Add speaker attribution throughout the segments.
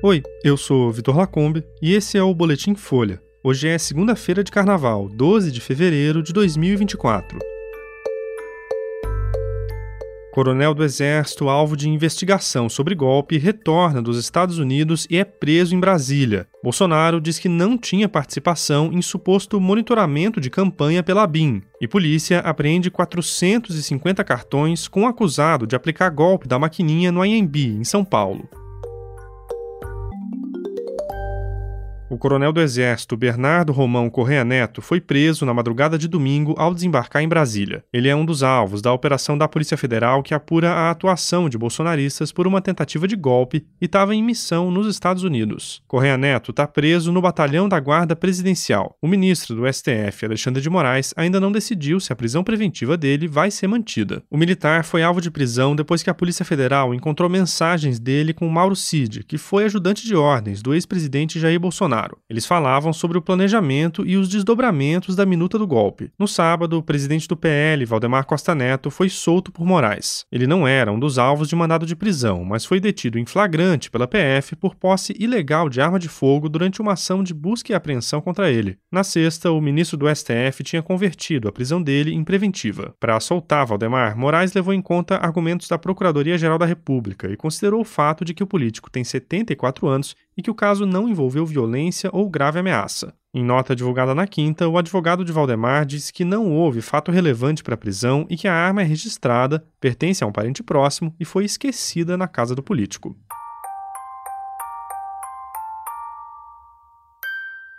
Speaker 1: Oi, eu sou Vitor Lacombe e esse é o Boletim Folha. Hoje é segunda-feira de carnaval, 12 de fevereiro de 2024. Coronel do Exército, alvo de investigação sobre golpe, retorna dos Estados Unidos e é preso em Brasília. Bolsonaro diz que não tinha participação em suposto monitoramento de campanha pela BIM. E polícia apreende 450 cartões com acusado de aplicar golpe da maquininha no IMB, em São Paulo. O coronel do Exército Bernardo Romão Correa Neto foi preso na madrugada de domingo ao desembarcar em Brasília. Ele é um dos alvos da operação da Polícia Federal que apura a atuação de bolsonaristas por uma tentativa de golpe e estava em missão nos Estados Unidos. Correa Neto está preso no batalhão da Guarda Presidencial. O ministro do STF, Alexandre de Moraes, ainda não decidiu se a prisão preventiva dele vai ser mantida. O militar foi alvo de prisão depois que a Polícia Federal encontrou mensagens dele com Mauro Cid, que foi ajudante de ordens do ex-presidente Jair Bolsonaro. Eles falavam sobre o planejamento e os desdobramentos da minuta do golpe. No sábado, o presidente do PL, Valdemar Costa Neto, foi solto por Moraes. Ele não era um dos alvos de mandado de prisão, mas foi detido em flagrante pela PF por posse ilegal de arma de fogo durante uma ação de busca e apreensão contra ele. Na sexta, o ministro do STF tinha convertido a prisão dele em preventiva. Para soltar Valdemar, Moraes levou em conta argumentos da Procuradoria-Geral da República e considerou o fato de que o político tem 74 anos e que o caso não envolveu violência ou grave ameaça. Em nota divulgada na quinta, o advogado de Valdemar disse que não houve fato relevante para a prisão e que a arma é registrada, pertence a um parente próximo e foi esquecida na casa do político.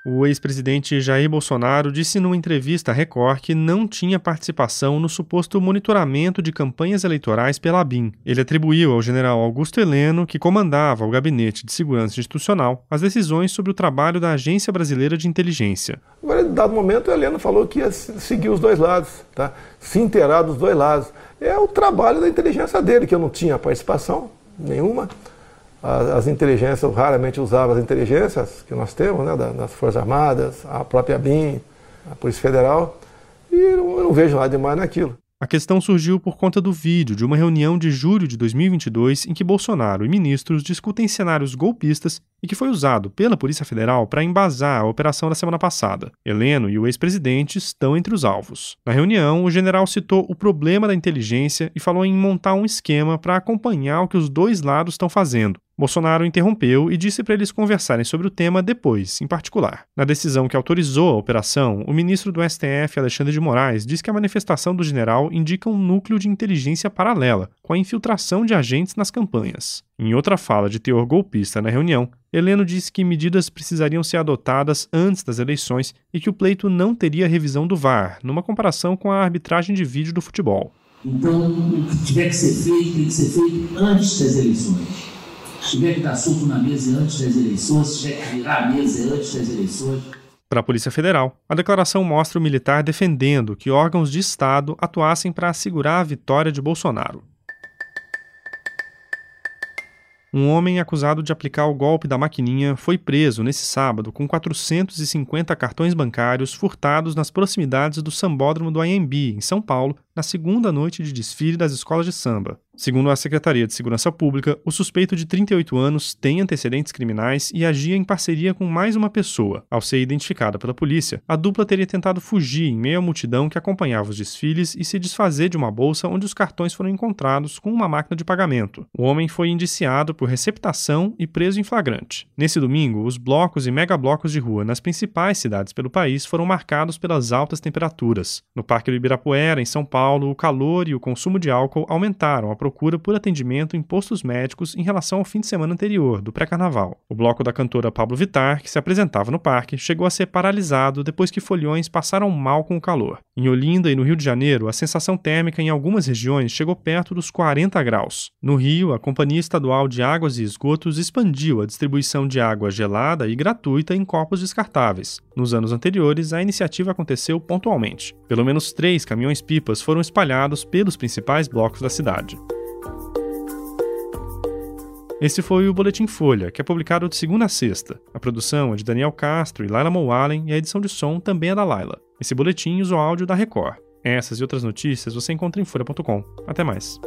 Speaker 1: O ex-presidente Jair Bolsonaro disse numa entrevista à Record que não tinha participação no suposto monitoramento de campanhas eleitorais pela BIM. Ele atribuiu ao general Augusto Heleno, que comandava o Gabinete de Segurança Institucional, as decisões sobre o trabalho da Agência Brasileira de Inteligência.
Speaker 2: Agora, em dado momento, o Heleno falou que ia seguir os dois lados, tá? se inteirar dos dois lados. É o trabalho da inteligência dele, que eu não tinha participação nenhuma as, inteligências, raramente usava as inteligências que nós temos, né, das Forças Armadas, a própria BIM, a Polícia Federal, e eu não vejo nada demais naquilo.
Speaker 1: A questão surgiu por conta do vídeo de uma reunião de julho de 2022 em que Bolsonaro e ministros discutem cenários golpistas e que foi usado pela Polícia Federal para embasar a operação da semana passada. Heleno e o ex-presidente estão entre os alvos. Na reunião, o general citou o problema da inteligência e falou em montar um esquema para acompanhar o que os dois lados estão fazendo, Bolsonaro interrompeu e disse para eles conversarem sobre o tema depois, em particular. Na decisão que autorizou a operação, o ministro do STF, Alexandre de Moraes, diz que a manifestação do general indica um núcleo de inteligência paralela, com a infiltração de agentes nas campanhas. Em outra fala de teor golpista na reunião, Heleno disse que medidas precisariam ser adotadas antes das eleições e que o pleito não teria revisão do VAR, numa comparação com a arbitragem de vídeo do futebol.
Speaker 3: Então, o que tiver que ser feito, tem que ser feito antes das eleições se tiver que dar soco na mesa antes das eleições, se tiver que virar a mesa antes das eleições.
Speaker 1: Para a Polícia Federal, a declaração mostra o militar defendendo que órgãos de Estado atuassem para assegurar a vitória de Bolsonaro. Um homem acusado de aplicar o golpe da maquininha foi preso nesse sábado com 450 cartões bancários furtados nas proximidades do sambódromo do IMB, em São Paulo, na segunda noite de desfile das escolas de samba. Segundo a Secretaria de Segurança Pública, o suspeito de 38 anos tem antecedentes criminais e agia em parceria com mais uma pessoa. Ao ser identificada pela polícia, a dupla teria tentado fugir em meio à multidão que acompanhava os desfiles e se desfazer de uma bolsa onde os cartões foram encontrados com uma máquina de pagamento. O homem foi indiciado por receptação e preso em flagrante. Nesse domingo, os blocos e megablocos de rua nas principais cidades pelo país foram marcados pelas altas temperaturas. No Parque do Ibirapuera, em São Paulo, o calor e o consumo de álcool aumentaram a procura por atendimento em postos médicos em relação ao fim de semana anterior, do pré-carnaval. O bloco da cantora Pablo Vittar, que se apresentava no parque, chegou a ser paralisado depois que folhões passaram mal com o calor. Em Olinda e no Rio de Janeiro, a sensação térmica em algumas regiões chegou perto dos 40 graus. No Rio, a Companhia Estadual de Águas e Esgotos expandiu a distribuição de água gelada e gratuita em copos descartáveis. Nos anos anteriores, a iniciativa aconteceu pontualmente. Pelo menos três caminhões-pipas foram espalhados pelos principais blocos da cidade. Esse foi o Boletim Folha, que é publicado de segunda a sexta. A produção é de Daniel Castro e Laila Mowallen e a edição de som também é da Laila. Esse boletim usa o áudio da Record. Essas e outras notícias você encontra em folha.com. Até mais.